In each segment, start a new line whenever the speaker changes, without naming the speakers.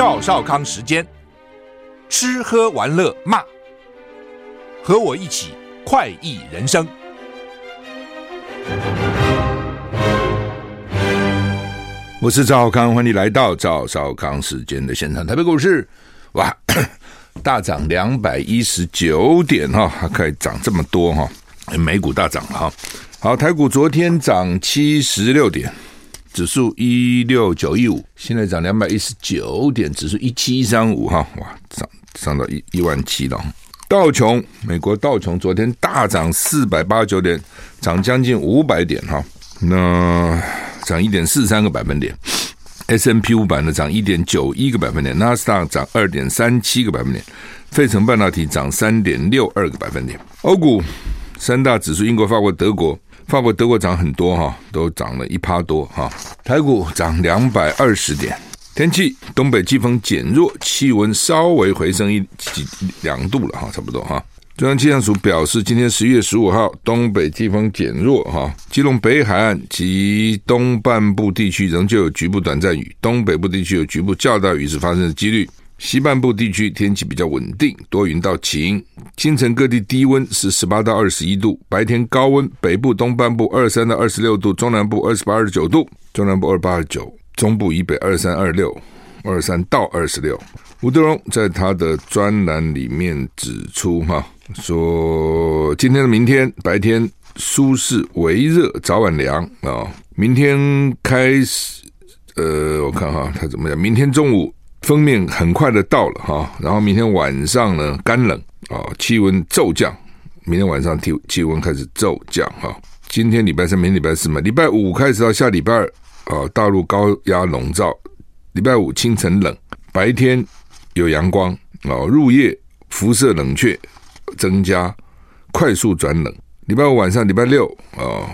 赵少康时间，吃喝玩乐骂，和我一起快意人生。
我是赵少康，欢迎来到赵少康时间的现场。台北股市哇，大涨两百一十九点哈，还可以涨这么多哈，美股大涨哈。好，台股昨天涨七十六点。指数一六九一五，现在涨两百一十九点，指数一七一三五哈，哇，涨涨到一一万七了。道琼，美国道琼昨天大涨四百八十九点，涨将近五百点哈，那涨一点四三个百分点。S&P 五百呢涨一点九一个百分点，纳斯达涨二点三七个百分点，费城半导体涨三点六二个百分点。欧股三大指数，英国、法国、德国。法国、德国涨很多哈，都涨了一趴多哈。台股涨两百二十点。天气，东北季风减弱，气温稍微回升一几两度了哈，差不多哈。中央气象署表示，今天十一月十五号，东北季风减弱哈，基隆北海岸及东半部地区仍旧有局部短暂雨，东北部地区有局部较大雨势发生的几率。西半部地区天气比较稳定，多云到晴。清晨各地低温是十八到二十一度，白天高温，北部东半部二十三到二十六度，中南部二十八二十九度，中南部二八二九，中部以北二三二六，二三到二十六。吴德荣在他的专栏里面指出，哈，说今天的明天白天舒适微热，早晚凉啊。明天开始，呃，我看哈，他怎么样？明天中午。封面很快的到了哈，然后明天晚上呢干冷啊，气温骤降。明天晚上气气温开始骤降哈。今天礼拜三，明天礼拜四嘛，礼拜五开始到下礼拜二啊，大陆高压笼罩。礼拜五清晨冷，白天有阳光啊，入夜辐射冷却增加，快速转冷。礼拜五晚上，礼拜六啊，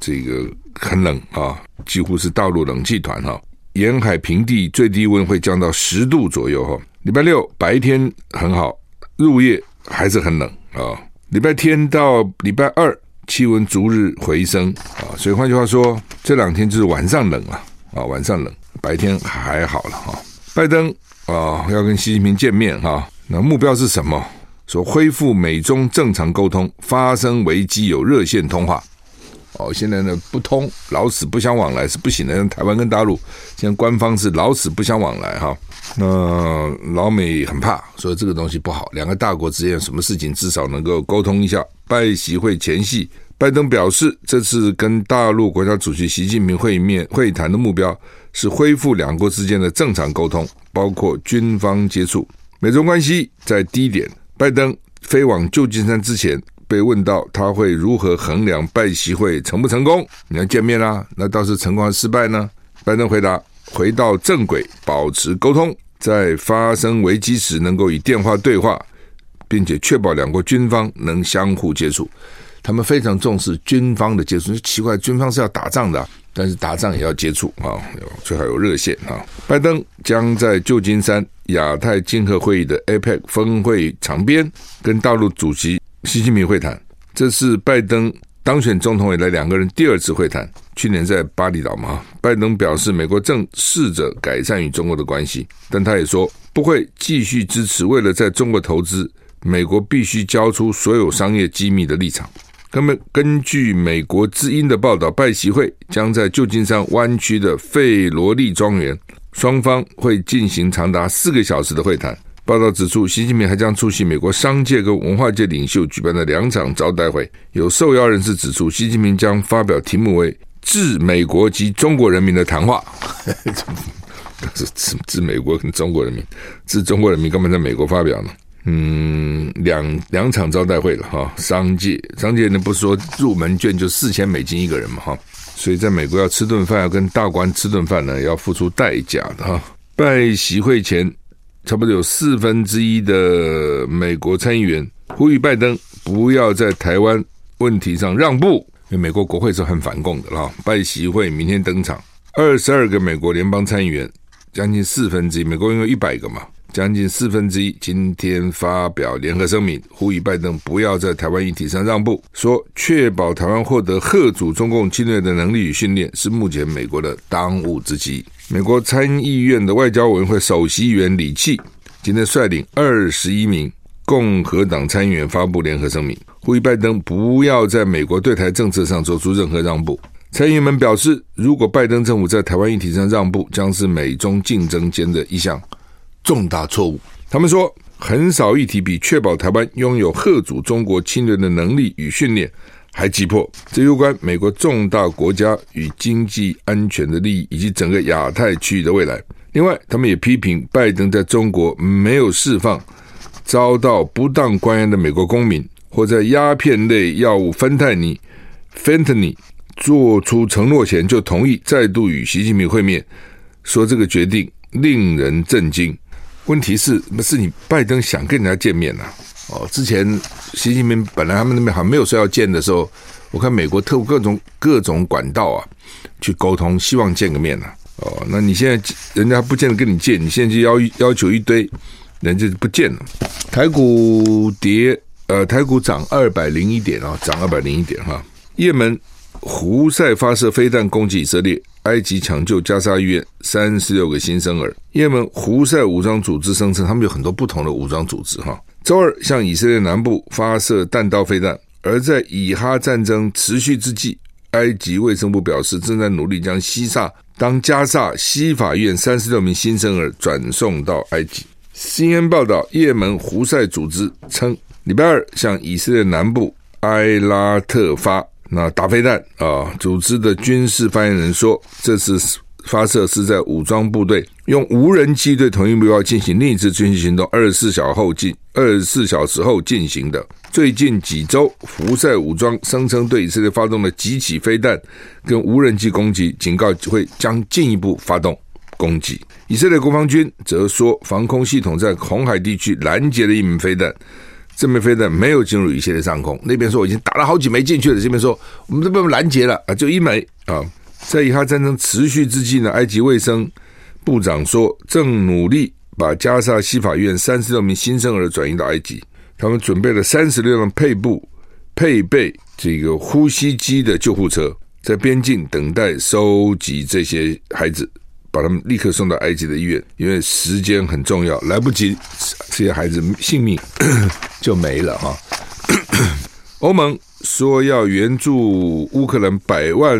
这个很冷啊，几乎是大陆冷气团哈。沿海平地最低温会降到十度左右哈。礼拜六白天很好，入夜还是很冷啊。礼拜天到礼拜二气温逐日回升啊，所以换句话说，这两天就是晚上冷了啊，晚上冷，白天还好了哈。拜登啊要跟习近平见面哈，那目标是什么？说恢复美中正常沟通，发生危机有热线通话。哦，现在呢不通，老死不相往来是不行的。台湾跟大陆，现在官方是老死不相往来哈。那老美很怕，说这个东西不好。两个大国之间什么事情，至少能够沟通一下。拜习会前夕，拜登表示，这次跟大陆国家主席习近平会面会谈的目标是恢复两国之间的正常沟通，包括军方接触。美中关系在低点，拜登飞往旧金山之前。被问到他会如何衡量拜习会成不成功？你要见面啦，那倒是成功还是失败呢？拜登回答：回到正轨，保持沟通，在发生危机时能够以电话对话，并且确保两国军方能相互接触。他们非常重视军方的接触。奇怪，军方是要打仗的，但是打仗也要接触啊，最好有热线啊。拜登将在旧金山亚太经合会议的 APEC 峰会场边跟大陆主席。习近平会谈，这是拜登当选总统以来两个人第二次会谈。去年在巴厘岛嘛，拜登表示美国正试着改善与中国的关系，但他也说不会继续支持为了在中国投资，美国必须交出所有商业机密的立场。那么，根据美国之音的报道，拜习会将在旧金山湾区的费罗利庄园，双方会进行长达四个小时的会谈。报道指出，习近平还将出席美国商界跟文化界领袖举办的两场招待会。有受邀人士指出，习近平将发表题目为“致美国及中国人民的谈话”，是致美国跟中国人民，致中国人民干嘛在美国发表呢？嗯，两两场招待会了哈，商界商界呢不是说入门券就四千美金一个人嘛哈，所以在美国要吃顿饭，要跟大官吃顿饭呢，要付出代价的哈。拜习会前。差不多有四分之一的美国参议员呼吁拜登不要在台湾问题上让步，因为美国国会是很反共的啦。拜习会明天登场，二十二个美国联邦参议员，将近四分之一，美国因为一百个嘛，将近四分之一今天发表联合声明，呼吁拜登不要在台湾议题上让步，说确保台湾获得吓阻中共侵略的能力与训练是目前美国的当务之急。美国参议院的外交委员会首席议员李契今天率领二十一名共和党参议员发布联合声明，呼吁拜登不要在美国对台政策上做出任何让步。参议员们表示，如果拜登政府在台湾议题上让步，将是美中竞争间的一项。重大错误。他们说，很少议题比确保台湾拥有吓阻中国侵略的能力与训练还急迫。这攸关美国重大国家与经济安全的利益，以及整个亚太区域的未来。另外，他们也批评拜登在中国没有释放遭到不当关押的美国公民，或在鸦片类药物芬太尼 f e n t a n y 做出承诺前就同意再度与习近平会面，说这个决定令人震惊。问题是，不是你拜登想跟人家见面呐、啊？哦，之前习近平本来他们那边好像没有说要见的时候，我看美国透过各种各种管道啊去沟通，希望见个面呐、啊。哦，那你现在人家不见得跟你见，你现在就要要求一堆，人家就不见了。台股跌，呃，台股涨二百零一点啊，涨二百零一点哈。也门胡塞发射飞弹攻击以色列。埃及抢救加沙医院三十六个新生儿。也门胡塞武装组织声称，他们有很多不同的武装组织。哈，周二向以色列南部发射弹道飞弹。而在以哈战争持续之际，埃及卫生部表示，正在努力将西萨当加萨西法院三十六名新生儿转送到埃及。CNN 报道，也门胡塞组织称，礼拜二向以色列南部埃拉特发。那打飞弹啊！组织的军事发言人说，这次发射是在武装部队用无人机对同一目标进行另一次军事行动二十四小时后进二十四小时后进行的。最近几周，胡塞武装声称对以色列发动了几起飞弹跟无人机攻击，警告会将进一步发动攻击。以色列国防军则说，防空系统在红海地区拦截了一枚飞弹。这枚飞弹没有进入以色列上空，那边说我已经打了好几枚进去了，这边说我们这被拦截了啊，就一枚啊。在以哈战争持续之际呢，埃及卫生部长说正努力把加沙西法院三十六名新生儿转移到埃及，他们准备了三十六辆配布配备这个呼吸机的救护车，在边境等待收集这些孩子。把他们立刻送到埃及的医院，因为时间很重要，来不及，这些孩子性命 就没了哈。欧盟说要援助乌克兰百万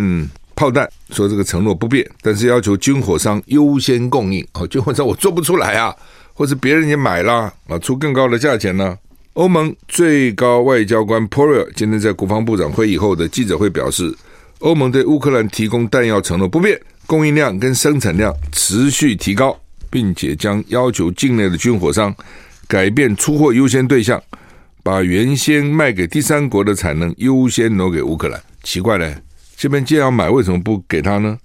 炮弹，说这个承诺不变，但是要求军火商优先供应。哦，军火商我做不出来啊，或是别人也买了啊，出更高的价钱呢？欧盟最高外交官 Borrell 今天在国防部长会议后的记者会表示，欧盟对乌克兰提供弹药承诺不变。供应量跟生产量持续提高，并且将要求境内的军火商改变出货优先对象，把原先卖给第三国的产能优先挪给乌克兰。奇怪嘞，这边既然要买，为什么不给他呢？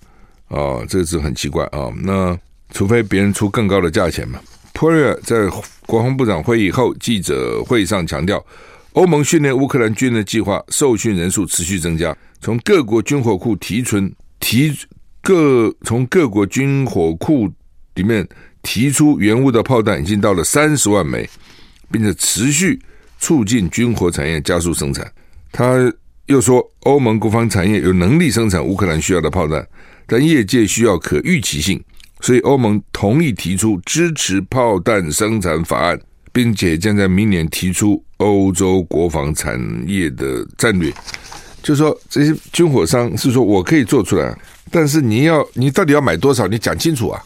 哦，这是很奇怪啊、那除非别人出更高的价钱嘛。普瑞尔在国防部长会议后记者会上强调，欧盟训练乌克兰军的计划受训人数持续增加，从各国军火库提存提。各从各国军火库里面提出原物的炮弹已经到了三十万枚，并且持续促进军火产业加速生产。他又说，欧盟国防产业有能力生产乌克兰需要的炮弹，但业界需要可预期性，所以欧盟同意提出支持炮弹生产法案，并且将在明年提出欧洲国防产业的战略。就说，这些军火商是说我可以做出来。但是你要，你到底要买多少？你讲清楚啊！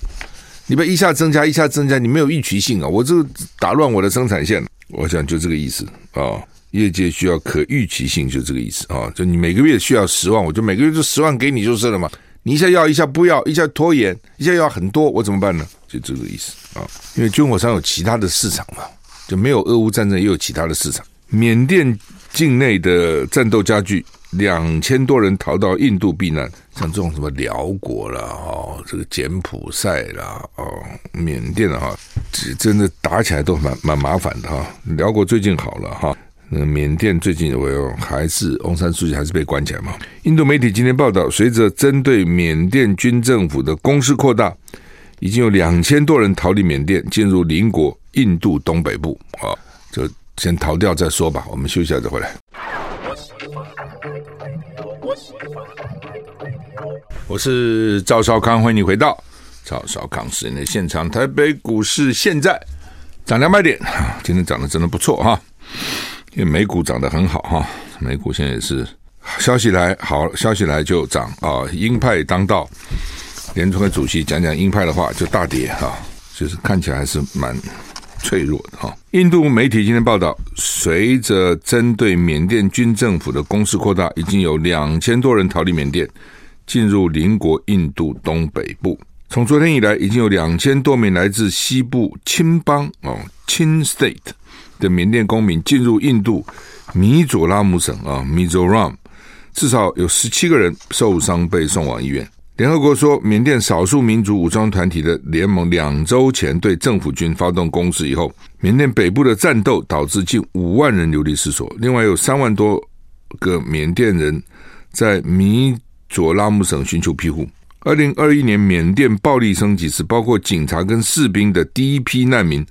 你不要一下增加，一下增加，你没有预期性啊！我这打乱我的生产线。我想就这个意思啊。业界需要可预期性，就这个意思啊。就你每个月需要十万，我就每个月就十万给你就是了嘛。你一下要，一下不要，一下拖延，一下要很多，我怎么办呢？就这个意思啊。因为军火商有其他的市场嘛，就没有俄乌战争也有其他的市场。缅甸境内的战斗加剧。两千多人逃到印度避难，像这种什么辽国啦，哦，这个柬埔寨啦，哦，缅甸的哈，这真的打起来都蛮蛮麻烦的哈。辽国最近好了哈，那缅甸最近我还是翁山书记还是被关起来嘛。印度媒体今天报道，随着针对缅甸军政府的攻势扩大，已经有两千多人逃离缅甸，进入邻国印度东北部啊，就先逃掉再说吧。我们休息一下再回来。我是赵少康，欢迎你回到赵少康时的现场。台北股市现在涨两百点，今天涨得真的不错哈，因为美股涨得很好哈，美股现在也是消息来好，消息来就涨啊，鹰派当道，联储会主席讲讲鹰派的话就大跌哈，就是看起来还是蛮脆弱的哈。印度媒体今天报道，随着针对缅甸军政府的攻势扩大，已经有两千多人逃离缅甸。进入邻国印度东北部。从昨天以来，已经有两千多名来自西部青邦哦钦 State 的缅甸公民进入印度米佐拉姆省啊 Mizoram，至少有十七个人受伤被送往医院。联合国说，缅甸少数民族武装团体的联盟两周前对政府军发动攻势以后，缅甸北部的战斗导致近五万人流离失所，另外有三万多个缅甸人在米。佐拉姆省寻求庇护。二零二一年缅甸暴力升级时，包括警察跟士兵的第一批难民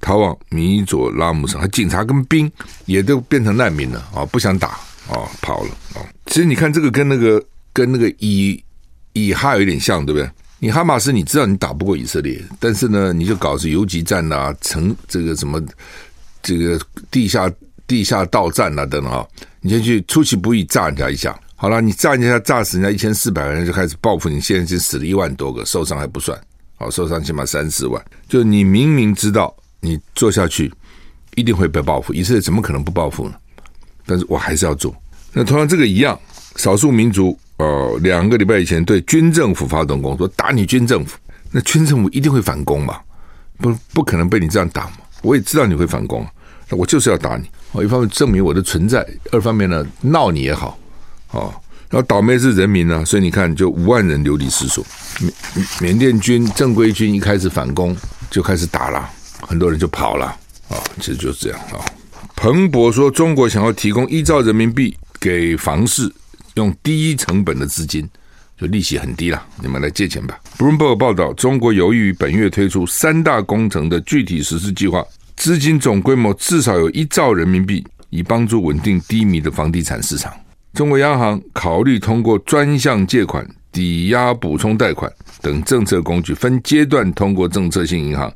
逃往米佐拉姆省，警察跟兵也都变成难民了啊！不想打啊，跑了啊！其实你看这个跟那个跟那个以以哈有点像，对不对？你哈马斯你知道你打不过以色列，但是呢，你就搞是游击战啊，成这个什么这个地下地下道战啊等等啊，你先去出其不意炸人家一下。好了，你炸人家，炸死人家一千四百人，就开始报复你。现在已经死了一万多个，受伤还不算，好，受伤起码三四万。就你明明知道你做下去一定会被报复，以色列怎么可能不报复呢？但是我还是要做。那同样这个一样，少数民族呃，两个礼拜以前对军政府发动攻击，打你军政府，那军政府一定会反攻嘛？不，不可能被你这样打嘛？我也知道你会反攻，那我就是要打你。我一方面证明我的存在，二方面呢，闹你也好。哦，然后倒霉是人民呢、所以你看，就五万人流离失所。缅缅甸军正规军一开始反攻，就开始打了，很多人就跑了。啊、其实就是这样啊、彭博说，中国想要提供一兆人民币给房市，用低成本的资金，就利息很低了，你们来借钱吧。Bloomberg 报道，中国有意于本月推出三大工程的具体实施计划，资金总规模至少有一兆人民币，以帮助稳定低迷的房地产市场。中国央行考虑通过专项借款、抵押补充贷款等政策工具，分阶段通过政策性银行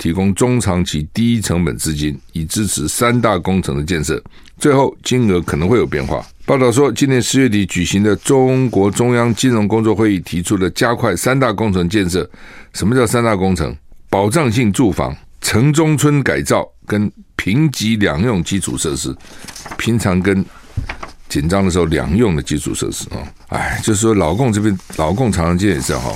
提供中长期低成本资金，以支持三大工程的建设。最后金额可能会有变化。报道说，今年十月底举行的中国中央金融工作会议提出了加快三大工程建设。什么叫三大工程？保障性住房、城中村改造跟平级两用基础设施。平常跟紧张的时候，两用的基础设施啊，哎，就是说，老共这边，老共常常见也是哈，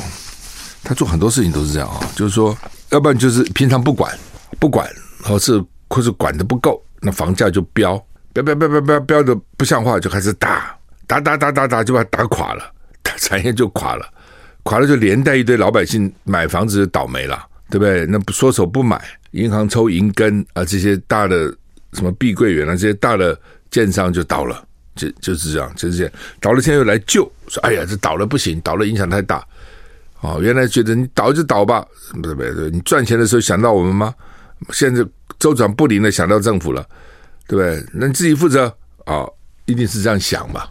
他做很多事情都是这样啊，就是说，要不然就是平常不管，不管，或是或是管的不够，那房价就飙，飙飙飙飙飙飙的不像话，就开始打，打打打打打，就把它打垮了，产业就垮了，垮了就连带一堆老百姓买房子就倒霉了，对不对？那不缩手不买，银行抽银根啊，这些大的什么碧桂园啊，这些大的建商就倒了。就就是这样，就是这样。倒了，现在又来救，说：“哎呀，这倒了不行，倒了影响太大。”哦，原来觉得你倒就倒吧，不是不是，你赚钱的时候想到我们吗？现在周转不灵的想到政府了，对不对？那你自己负责啊、哦，一定是这样想吧？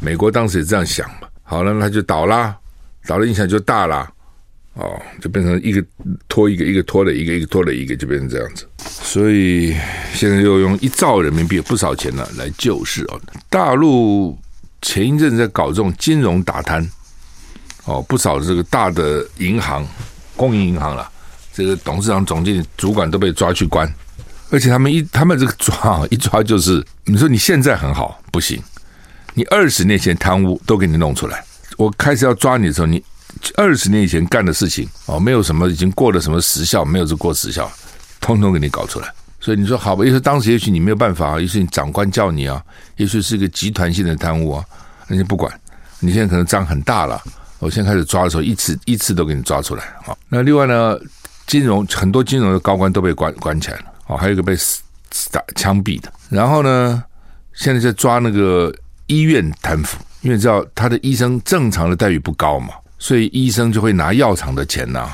美国当时也这样想嘛。好了，那就倒啦，倒了影响就大了。哦，就变成一个拖一个，一个拖了一个，一个拖了一个，就变成这样子。所以现在又用一兆人民币，不少钱了，来救市哦。大陆前一阵在搞这种金融打贪，哦，不少这个大的银行、公营银行了，这个董事长、总经理、主管都被抓去关，而且他们一他们这个抓一抓就是，你说你现在很好不行，你二十年前贪污都给你弄出来，我开始要抓你的时候你。二十年以前干的事情哦，没有什么已经过了什么时效，没有这过时效，通通给你搞出来。所以你说好吧，也许当时也许你没有办法，也许你长官叫你啊，也许是一个集团性的贪污啊，那你不管，你现在可能账很大了，我现在开始抓的时候，一次一次都给你抓出来啊。那另外呢，金融很多金融的高官都被关关起来了哦，还有一个被打枪毙的。然后呢，现在在抓那个医院贪腐，因为知道他的医生正常的待遇不高嘛。所以医生就会拿药厂的钱呐、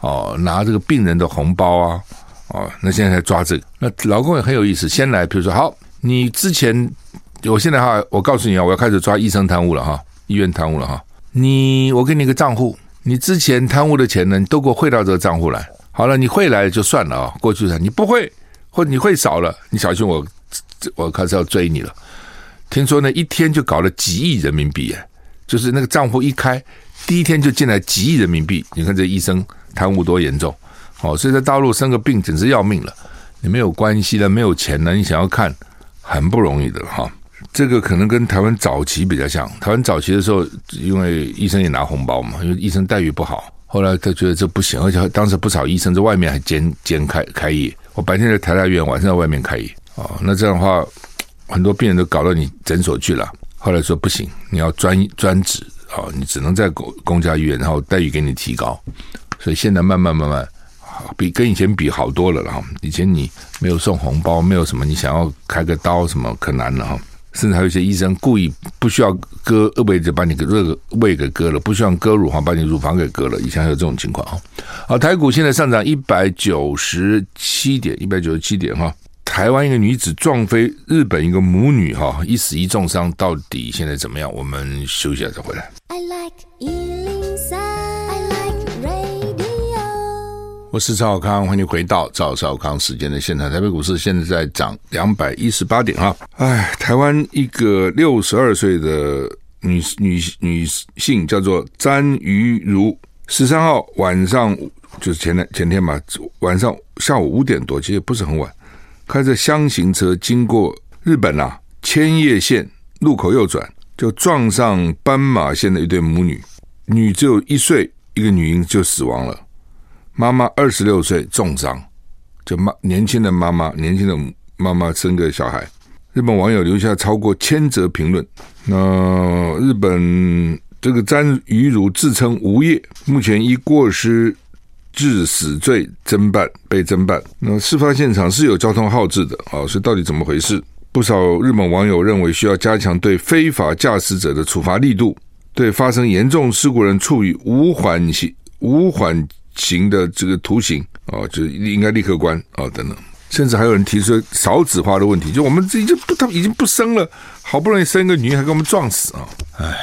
哦，拿这个病人的红包啊，哦，那现在在抓这个，那老公也很有意思，先来，比如说，好，你之前，我现在哈，我告诉你啊，我要开始抓医生贪污了哈，医院贪污了哈，你，我给你个账户，你之前贪污的钱呢，你都给我汇到这个账户来，好了，你汇来就算了啊，过去的你不会，或者你会少了，你小心我，我开始要追你了。听说呢，一天就搞了几亿人民币，哎，就是那个账户一开，第一天就进来几亿人民币。你看这医生贪污多严重，哦，所以在大陆生个病简直要命了。你没有关系了，没有钱了，你想要看很不容易的哈。这个可能跟台湾早期比较像，台湾早期的时候，因为医生也拿红包嘛，因为医生待遇不好，后来他觉得这不行，而且当时不少医生在外面还兼兼开开业，我白天在台大医院，晚上在外面开业，哦，那这样的话。很多病人都搞到你诊所去了，后来说不行，你要专专职啊，你只能在公公家医院，然后待遇给你提高，所以现在慢慢慢慢，比跟以前比好多了了哈。以前你没有送红包，没有什么，你想要开个刀什么可难了哈。甚至还有一些医生故意不需要割胃就把你个胃胃给割了，不需要割乳房把你乳房给割了。以前还有这种情况啊。好，台股现在上涨一百九十七点，一百九十七点哈。台湾一个女子撞飞日本一个母女，哈，一死一重伤，到底现在怎么样？我们休息一下再回来。I like 我是赵康，欢迎回到赵少康时间的现场。台北股市现在在涨两百一十八点，哈，哎，台湾一个六十二岁的女女女性叫做詹瑜如，十三号晚上就是前天前天吧，晚上下午五点多，其实也不是很晚。开着厢型车经过日本啊千叶县路口右转，就撞上斑马线的一对母女，女只有一岁，一个女婴就死亡了，妈妈二十六岁重伤，就妈年轻的妈妈，年轻的妈妈生个小孩。日本网友留下超过千则评论。那日本这个詹瑜如自称无业，目前已过失。致死罪侦办被侦办，那事发现场是有交通号志的啊，所以到底怎么回事？不少日本网友认为需要加强对非法驾驶者的处罚力度，对发生严重事故人处以无缓刑、无缓刑的这个徒刑啊，就应该立刻关啊等等。甚至还有人提出少子化的问题，就我们已经不他已经不生了，好不容易生一个女儿，还给我们撞死啊！哎，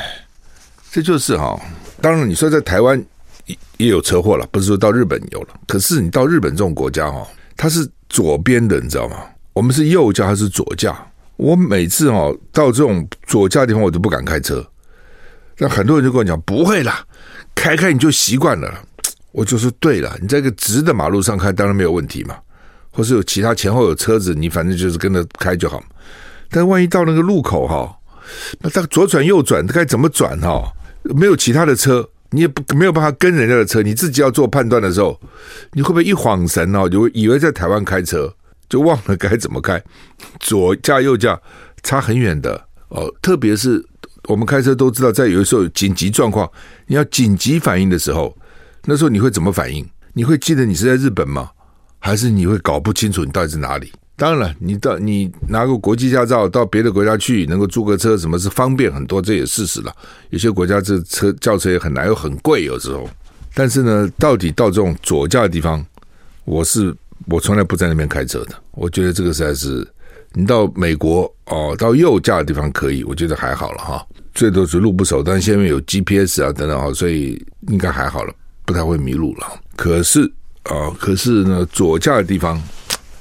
这就是哈。当然你说在台湾。也也有车祸了，不是说到日本有了。可是你到日本这种国家哈，它是左边的，你知道吗？我们是右驾还是左驾？我每次哈到这种左驾地方，我都不敢开车。但很多人就跟我讲，不会啦，开开你就习惯了。我就说对了，你在一个直的马路上开，当然没有问题嘛。或是有其他前后有车子，你反正就是跟着开就好。但万一到那个路口哈，那他左转右转，它该怎么转哈？没有其他的车。你也不没有办法跟人家的车，你自己要做判断的时候，你会不会一晃神哦，就以为在台湾开车，就忘了该怎么开，左驾右驾差很远的哦。特别是我们开车都知道，在有的时候紧急状况，你要紧急反应的时候，那时候你会怎么反应？你会记得你是在日本吗？还是你会搞不清楚你到底是哪里？当然了，你到你拿个国际驾照到别的国家去，能够租个车，什么是方便很多，这也事实了。有些国家这车轿车也很难，又很贵，有时候。但是呢，到底到这种左驾的地方，我是我从来不在那边开车的。我觉得这个实在是，你到美国哦，到右驾的地方可以，我觉得还好了哈。最多是路不熟，但现在有 GPS 啊等等哈，所以应该还好了，不太会迷路了。可是啊，可是呢，左驾的地方。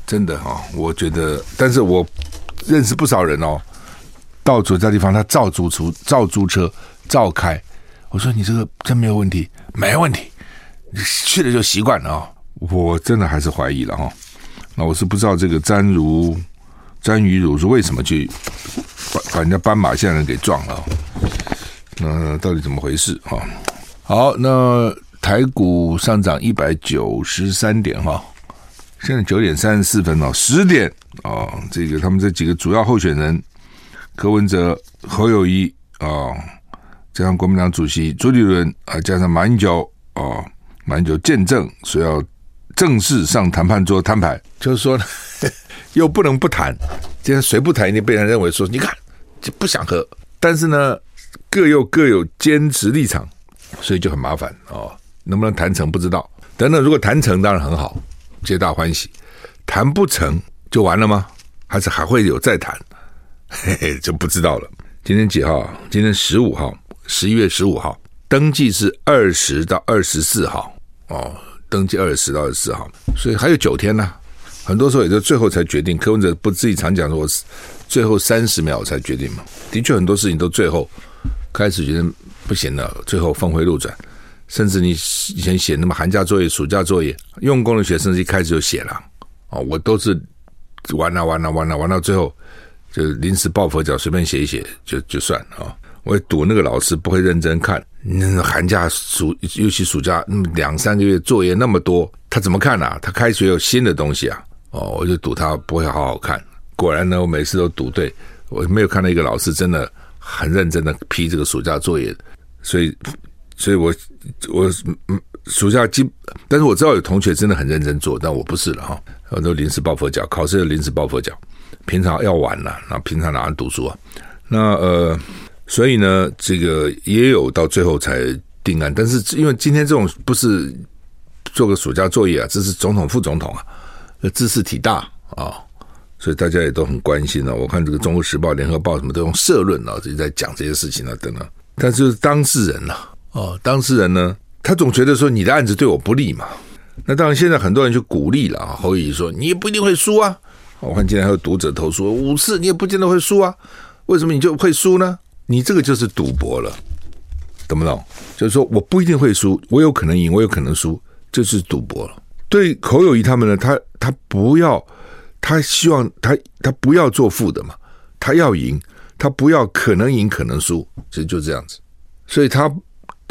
真的哈，我觉得，但是我认识不少人哦，到左驾地方他照租出、照租车、照开。我说你这个真没有问题，没问题，你去了就习惯了啊。我真的还是怀疑了哈。那我是不知道这个詹如詹瑜如是为什么去把把人家斑马线人给撞了，那到底怎么回事哈？好，那台股上涨一百九十三点哈。现在九点三十四分哦，十点哦，这个他们这几个主要候选人柯文哲、侯友谊啊、哦，加上国民党主席朱立伦啊，加上马英九哦，马英九见证说要正式上谈判桌摊牌，就是说呢，又不能不谈，今天谁不谈，一定被人认为说你看就不想和，但是呢，各又各有坚持立场，所以就很麻烦哦，能不能谈成不知道。等等，如果谈成当然很好，皆大欢喜；谈不成就完了吗？还是还会有再谈？嘿嘿，就不知道了。今天几号？今天十五号，十一月十五号，登记是二十到二十四号哦，登记二十到二十四号，所以还有九天呢、很多时候也就最后才决定。柯文哲不自己常讲说，我最后三十秒才决定嘛。的确，很多事情都最后开始觉得不行了，最后峰回路转。甚至你以前写那么寒假作业、暑假作业，用功的学生一开始就写了哦，我都是玩啊玩啊玩啊玩到最后就临时抱佛脚，随便写一写就就算啊。我也赌那个老师不会认真看，那寒假暑尤其暑假那么两三个月作业那么多，他怎么看啊？他开学有新的东西啊。哦，我就赌他不会好好看。果然呢，我每次都赌对。我没有看到一个老师真的很认真的批这个暑假作业，所以，所以我我嗯，暑假基，但是我知道有同学真的很认真做，但我不是了哈。我都临时抱佛脚，考试就临时抱佛脚，平常要玩了，那平常哪能读书啊？那呃，所以呢，这个也有到最后才定案，但是因为今天这种不是做个暑假作业啊，这是总统副总统啊。知识体大啊，所以大家也都很关心了。我看这个《中国时报》《联合报》什么都用社论啊，就在讲这些事情啊等等。但是当事人呐，哦，当事人呢，他总觉得说你的案子对我不利嘛。那当然，现在很多人就鼓励了啊。侯友谊说：“你也不一定会输啊。”我看今天还有读者投诉：“五次你也不见得会输啊，为什么你就会输呢？你这个就是赌博了，懂不懂？就是说我不一定会输，我有可能赢，我有可能输，这是赌博了。”对侯友谊他们呢，他他不要，他希望他他不要做负的嘛，他要赢，他不要可能赢可能输，其实就这样子。所以他，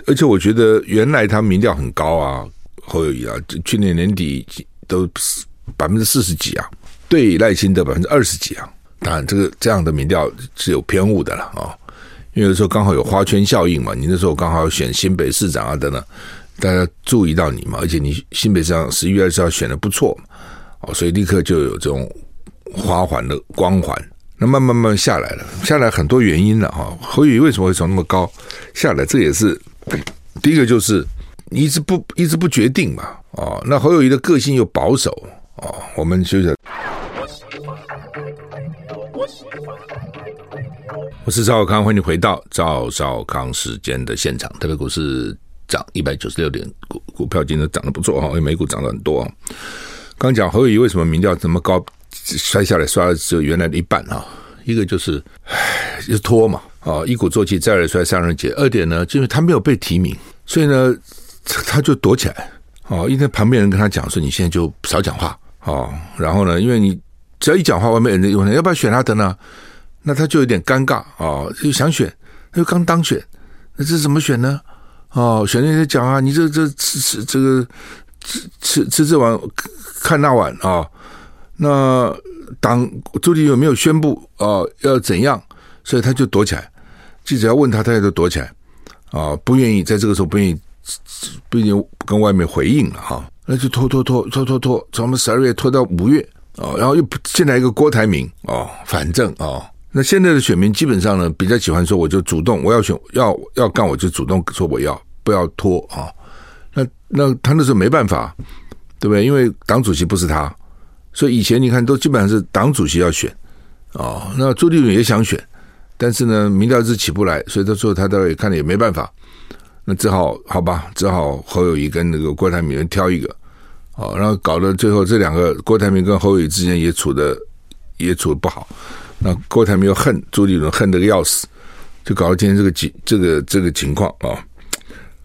而且我觉得原来他民调很高啊，侯友谊啊，去年年底都百分之四十几啊，对赖清德百分之二十几啊。当然，这个这样的民调是有偏误的了啊，因为有时候刚好有花圈效应嘛，你那时候刚好选新北市长啊等等。大家注意到你嘛？而且你新北市长十一月二十号选的不错哦，所以立刻就有这种花环的光环。那慢慢慢下来了，下来很多原因了哈。侯友宜为什么会从那么高下来？这也是第一个，就是你一直不一直不决定嘛。哦，那侯友谊的个性又保守哦。我们休息。我是赵小康，欢迎回到赵少康时间的现场，特别股市。涨一百九十六点，股股票今天涨得不错哈，因为美股涨了很多。刚讲侯友谊为什么民调这么高，摔下来摔了只有原来的一半啊？一个就是唉，就是拖嘛啊，一鼓作气，再而衰，三而竭。二点呢，就是他没有被提名，所以呢，他就躲起来哦。因为旁边人跟他讲说：“你现在就少讲话哦。”然后呢，因为你只要一讲话，外面人就问：“要不要选他的呢？”那他就有点尴尬哦，就想选，他又刚当选，那这怎么选呢？哦，选那些讲啊，你这这吃吃这个吃吃吃这碗看那碗啊、那党朱立伦有没有宣布啊、哦、要怎样？所以他就躲起来，记者要问他，他也都躲起来啊、不愿意在这个时候不愿意不愿意跟外面回应了哈、那就拖拖拖拖拖拖，从我们十二月拖到五月啊、然后又进来一个郭台铭哦，反正啊。那现在的选民基本上呢，比较喜欢说，我就主动，我要选，要要干，我就主动说我要，不要拖啊。那那他那时候没办法，对不对？因为党主席不是他，所以以前你看都基本上是党主席要选啊。那朱立伦也想选，但是呢，民调是起不来，所以他说他倒也看了也没办法，那只好好吧，只好侯友谊跟那个郭台铭挑一个哦，然后搞得最后这两个郭台铭跟侯友谊之间也处的也处的不好。那郭台铭又恨朱立伦，恨得个要死，就搞到今天这个局，这个这个情况啊。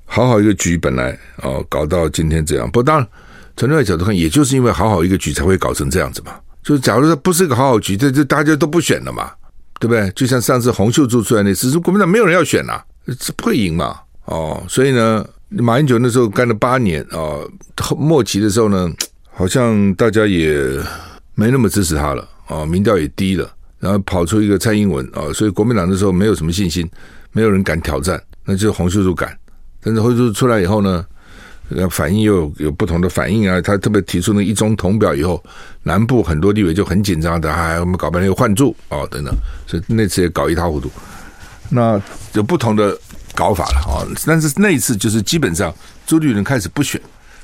好好一个局，本来哦，搞到今天这样。不当然，从另外角度看，也就是因为好好一个局，才会搞成这样子嘛。就是假如说不是一个好好局，这这大家都不选了嘛，对不对？就像上次洪秀柱出来那次，国民党没有人要选呐，这不会赢嘛。哦，所以呢，马英九那时候干了八年啊，末期的时候呢，好像大家也没那么支持他了啊，民调也低了。然后跑出一个蔡英文啊，所以国民党那时候没有什么信心，没有人敢挑战，那就是洪秀柱敢。但是洪秀柱出来以后呢，反应又有，有不同的反应啊。他特别提出那一中统表以后，南部很多地委就很紧张的，哎，我们搞半天又换柱啊等等，所以那次也搞一塌糊涂。那有不同的搞法了啊，但是那一次就是基本上朱立伦开始不选，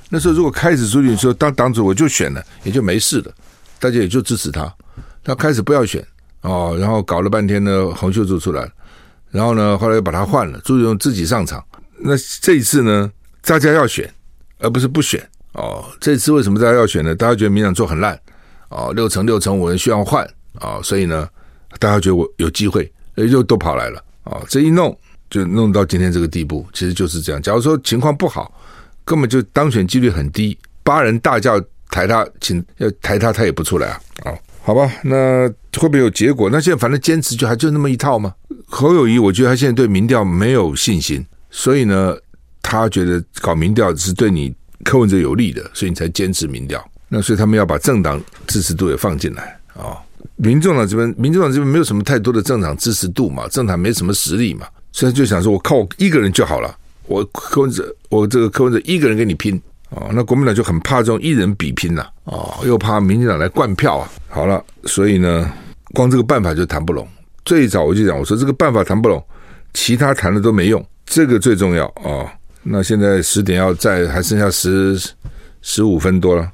那时候如果开始朱立伦说当党主，我就选了，也就没事了，大家也就支持他。他开始不要选哦，然后搞了半天呢，洪秀柱出来了，然后呢，后来又把他换了，朱立伦自己上场。那这一次呢，大家要选，而不是不选哦。这次为什么大家要选呢？大家觉得民党做很烂哦，六成六成五人需要换啊，所以呢，大家觉得我有机会，又都跑来了啊。这一弄就弄到今天这个地步，其实就是这样。假如说情况不好，根本就当选几率很低，八人大叫抬他，请要抬他，他也不出来啊。哦，好吧，那会不会有结果？那现在反正坚持就还就那么一套吗？侯友谊，我觉得他现在对民调没有信心。所以呢，他觉得搞民调是对你柯文哲有利的，所以你才坚持民调。那所以他们要把政党支持度也放进来啊、民众党这边，民众党这边没有什么太多的政党支持度嘛，政党没什么实力嘛，所以就想说，我靠我一个人就好了。我柯文哲，我这个柯文哲一个人跟你拼啊、那国民党就很怕这种一人比拼呐啊、又怕民进党来灌票啊。好了，所以呢，光这个办法就谈不拢。最早我就讲，我说这个办法谈不拢，其他谈的都没用。这个最重要啊、那现在十点要再还剩下十十五分多了，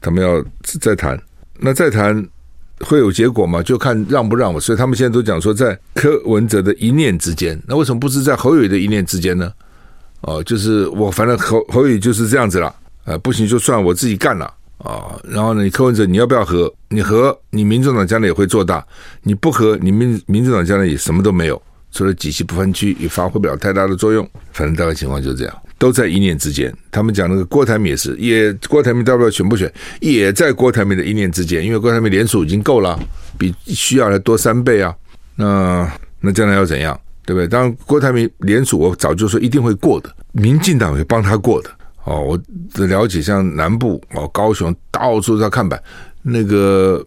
他们要再谈，那再谈会有结果吗？就看让不让我。所以他们现在都讲说，在柯文哲的一念之间，那为什么不是在侯友的一念之间呢？哦，就是我反正侯侯友就是这样子了，呃，不行就算我自己干了啊、然后呢，你柯文哲你要不要和？你和你民众党将来也会做大，你不和，你民民众党将来也什么都没有。除了几席不分区也发挥不了太大的作用，反正大概情况就是这样，都在一念之间。他们讲那个郭台铭也是，也郭台铭大不了选不选，也在郭台铭的一念之间，因为郭台铭连署已经够了，比需要的多三倍啊。那那将来要怎样，对不对？当然郭台铭连署，我早就说一定会过的，民进党会帮他过的。哦，我的了解，像南部哦，高雄到处在看板，那个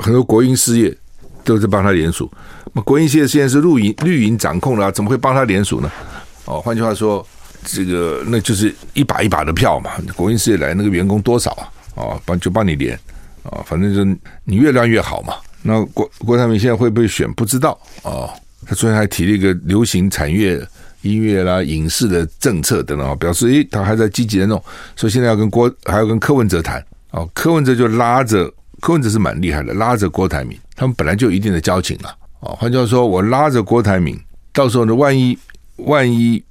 很多国营事业都是帮他连署。那国营现在现在是绿营绿营掌控了，怎么会帮他联署呢？哦，换句话说，这个那就是一把一把的票嘛。国营事业来那个员工多少啊？哦，帮就帮你连啊、哦，反正就你越乱越好嘛。那郭郭台铭现在会不会选？不知道哦。他昨天还提了一个流行产业、音乐啦、影视的政策等等，表示诶，他还在积极的弄。所以现在要跟郭还要跟柯文哲谈哦。柯文哲就拉着柯文哲是蛮厉害的，拉着郭台铭，他们本来就有一定的交情了。哦，换句话说，我拉着郭台铭，到时候呢，万一万一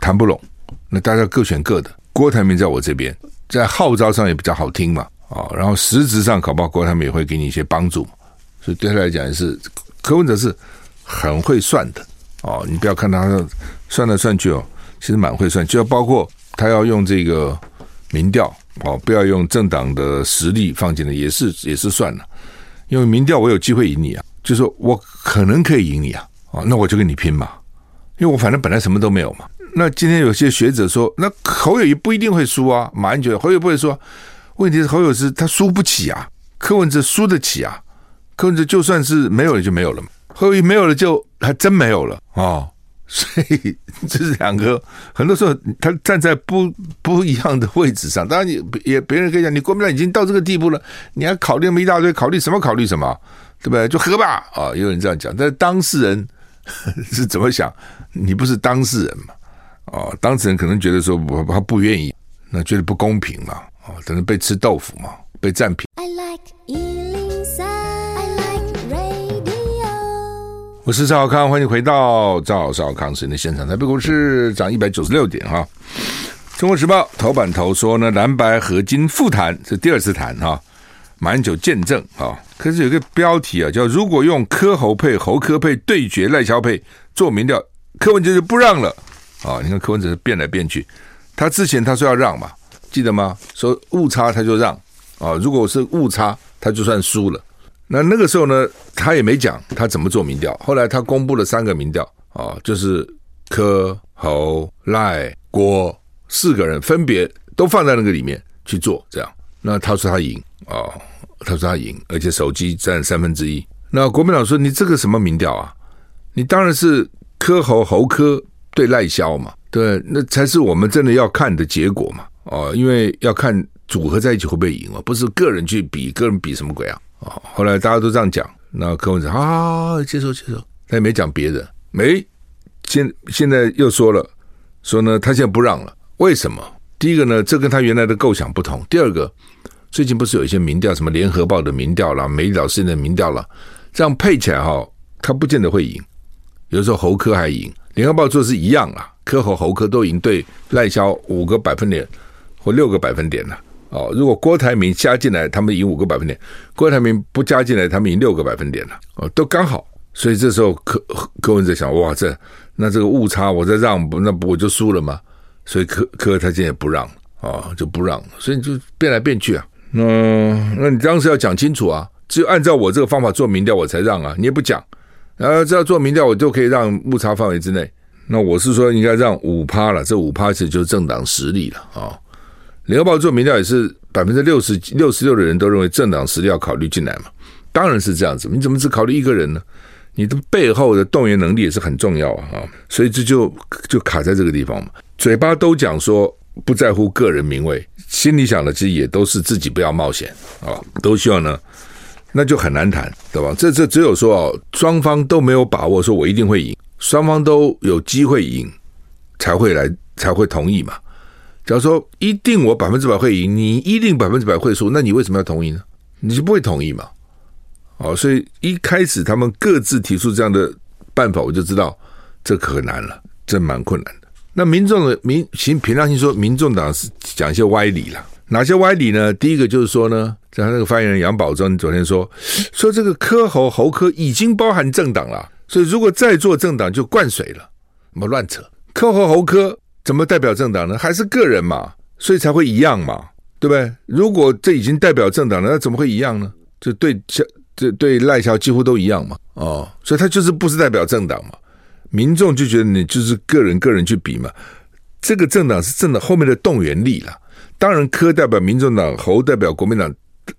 谈不拢，那大家各选各的。郭台铭在我这边，在号召上也比较好听嘛，啊、然后实质上搞不好郭台铭也会给你一些帮助，所以对他来讲也是柯文哲是很会算的哦。你不要看他算来算去哦，其实蛮会算，就要包括他要用这个民调哦，不要用政党的实力放进来，也是也是算了，因为民调我有机会赢你啊。就说我可能可以赢你啊，啊，那我就跟你拼嘛，因为我反正本来什么都没有嘛。那今天有些学者说，那侯友宜不一定会输啊。马英九侯友不会说，问题是侯友宜是他输不起啊，柯文哲输得起啊，柯文哲就算是没有了就没有了嘛，侯友宜没有了就还真没有了啊。所以这是两个，很多时候他站在不不一样的位置上。当然你也别人可以讲，你国民党已经到这个地步了，你还考虑那么一大堆，考虑什么？考虑什么？对不对？就喝吧啊！有人这样讲，但是当事人 是怎么想？你不是当事人嘛？啊，当事人可能觉得说我他不愿意，那觉得不公平嘛？啊，等于被吃豆腐嘛，被占便宜。I like 103, I like radio。我是赵小康，欢迎回到赵少康时间的现场。台北股市涨一百九十六点哈。中国时报头版头说呢，蓝白合金复谈，是第二次谈哈。马英九见证啊，可是有个标题啊，叫“如果用柯侯配、侯柯配对决赖萧配做民调，柯文哲就不让了啊！你看柯文哲变来变去，他之前他说要让嘛，记得吗？说误差他就让啊，如果是误差，他就算输了。那那个时候呢，他也没讲他怎么做民调。后来他公布了三个民调啊，就是柯侯赖郭四个人分别都放在那个里面去做，这样。那他说他赢啊。他说他赢，而且手机占三分之一。那国民党说：“你这个什么民调啊？你当然是柯侯侯柯对赖萧嘛，对，那才是我们真的要看的结果嘛。哦，因为要看组合在一起会不会赢嘛，不是个人去比，个人比什么鬼啊？哦，后来大家都这样讲，那柯文哲啊，接受接受，他也没讲别的，没现现在又说了，说呢，他现在不让了，为什么？第一个呢，这跟他原来的构想不同。第二个，最近不是有一些民调，什么联合报的民调啦，美丽岛事件的民调啦，这样配起来哈，他不见得会赢。有时候侯科还赢，联合报做的是一样啦，柯侯侯科都赢，对赖萧五个百分点或六个百分点了。哦，如果郭台铭加进来，他们赢五个百分点；郭台铭不加进来，他们赢六个百分点了。哦，都刚好。所以这时候柯柯文哲想，哇，这那这个误差我再让，那不我就输了吗？所以柯柯他现在不让啊，就不让，所以就变来变去啊。那那你当时要讲清楚啊，只有按照我这个方法做民调，我才让啊。你也不讲，啊只要做民调，我就可以让误差范围之内。那我是说应该让五趴了，这五趴其实就是政党实力了啊。联合报做民调也是百分之六十六十六的人都认为政党实力要考虑进来嘛，当然是这样子。你怎么只考虑一个人呢？你的背后的动员能力也是很重要啊，所以这就就卡在这个地方嘛。嘴巴都讲说不在乎个人名位，心里想的其实也都是自己不要冒险啊，都希望呢，那就很难谈，对吧？这这只有说哦，双方都没有把握，说我一定会赢，双方都有机会赢，才会来才会同意嘛。假如说一定我百分之百会赢，你一定百分之百会输，那你为什么要同意呢？你就不会同意嘛？哦，所以一开始他们各自提出这样的办法，我就知道这可难了，这蛮困难的。那民众的民行凭良心说，民众党是讲一些歪理了。哪些歪理呢？第一个就是说呢，像那个发言人杨宝珍昨天说，说这个科侯侯科已经包含政党了，所以如果再做政党就灌水了，什么乱扯？科侯侯科。怎么代表政党呢？还是个人嘛，所以才会一样嘛，对不对？如果这已经代表政党了，那怎么会一样呢？就对，这对赖萧几乎都一样嘛，哦，所以他就是不是代表政党嘛，民众就觉得你就是个人个人去比嘛，这个政党是政党后面的动员力了。当然，柯代表民众党，侯代表国民党，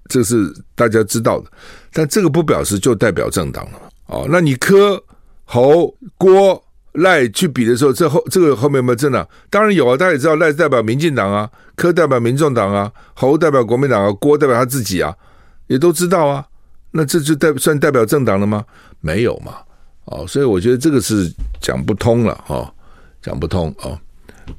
这是大家知道的，但这个不表示就代表政党了嘛。哦，那你柯侯郭。赖去比的时候，这后这个后面有没有政党？当然有啊，大家也知道赖代表民进党啊，柯代表民众党啊，侯代表国民党啊，郭代表他自己啊，也都知道啊。那这就代算代表政党了吗？没有嘛。哦，所以我觉得这个是讲不通了哦，讲不通哦，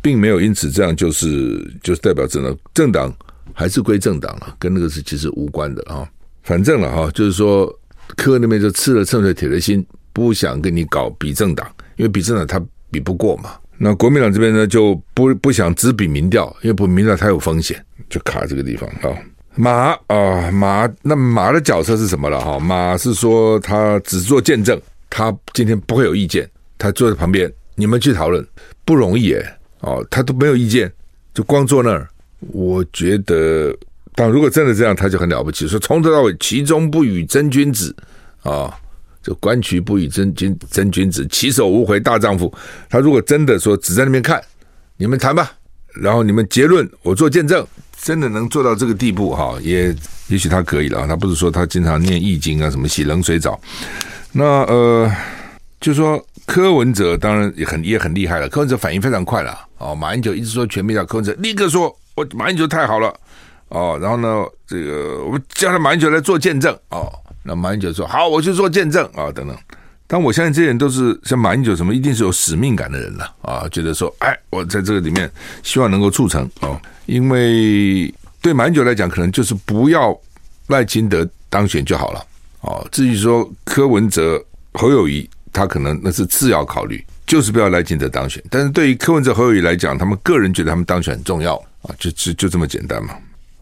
并没有因此这样就是就是代表政党，政党还是归政党了，跟那个是其实无关的啊。反正了哈，就是说柯那边就吃了秤水铁了心，不想跟你搞比政党。因为比政党他比不过嘛，那国民党这边呢就不不想只比民调，因为不民调太有风险，就卡这个地方啊。马啊马，那马的角色是什么了哈？马是说他只做见证，他今天不会有意见，他坐在旁边，你们去讨论不容易诶。哦，他都没有意见，就光坐那儿。我觉得，但如果真的这样，他就很了不起，说从头到尾其中不与真君子啊。就观其不与真君真君子，其手无回大丈夫。他如果真的说只在那边看，你们谈吧，然后你们结论，我做见证，真的能做到这个地步哈，也也许他可以了。他不是说他经常念易经啊，什么洗冷水澡。那呃，就说柯文哲当然也很也很厉害了，柯文哲反应非常快了。哦，马英九一直说全面叫柯文哲立刻说，我马英九太好了哦，然后呢，这个我们叫他马英九来做见证哦。那马英九说：“好，我去做见证啊，等等。但我相信这些人都是像马英九什么，一定是有使命感的人了啊，觉得说，哎，我在这个里面希望能够促成哦。因为对马英九来讲，可能就是不要赖清德当选就好了哦。至于说柯文哲、侯友谊，他可能那是次要考虑，就是不要赖清德当选。但是对于柯文哲、侯友谊来讲，他们个人觉得他们当选很重要啊，就就就这么简单嘛。”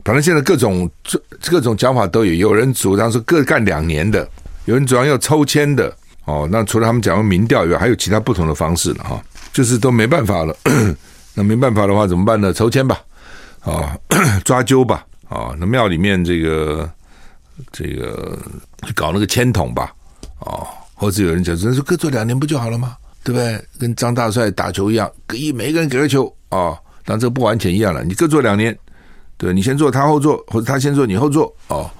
反正现在各种这各种讲法都有，有人主张说各干两年的，有人主张要抽签的，哦，那除了他们讲的民调以外，还有其他不同的方式了哈，就是都没办法了。那没办法的话怎么办呢？抽签吧，啊，抓阄吧，啊，那庙里面这个这个去搞那个签筒吧，啊，或者有人讲说各做两年不就好了吗？对不对？跟张大帅打球一样，给一每一个人给个球啊，当这个不完全一样了，你各做两年。对，你先做，他后做，或者他先做，你后做，哦，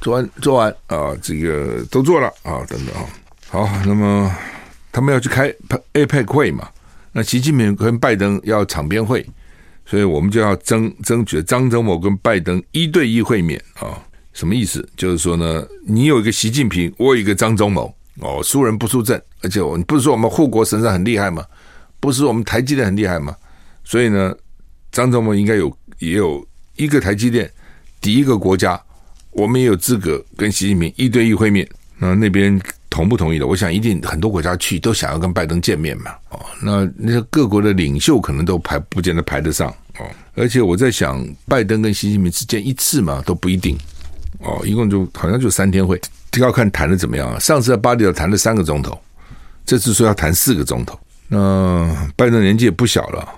做完做完啊，这个都做了啊，等等啊，好，那么他们要去开 APEC 会嘛？那习近平跟拜登要场边会，所以我们就要争争取张忠谋跟拜登一对一会面啊，什么意思？就是说呢，你有一个习近平，我有一个张忠谋，哦，输人不输阵，而且我你不是说我们护国神山很厉害吗？不是我们台积电很厉害吗？所以呢，张忠谋应该有。也有一个台积电，第一个国家，我们也有资格跟习近平一对一会面。那那边同不同意的？我想一定很多国家去都想要跟拜登见面嘛。哦，那那些各国的领袖可能都排不见得排得上哦。而且我在想，拜登跟习近平之间一次嘛，都不一定哦。一共就好像就三天会，要看谈的怎么样啊。上次在巴黎要谈了三个钟头，这次说要谈四个钟头。那拜登年纪也不小了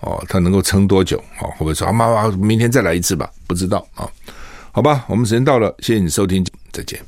哦，他能够撑多久？哦，会不会说啊，妈妈，明天再来一次吧？不知道啊。好吧，我们时间到了，谢谢你收听，再见。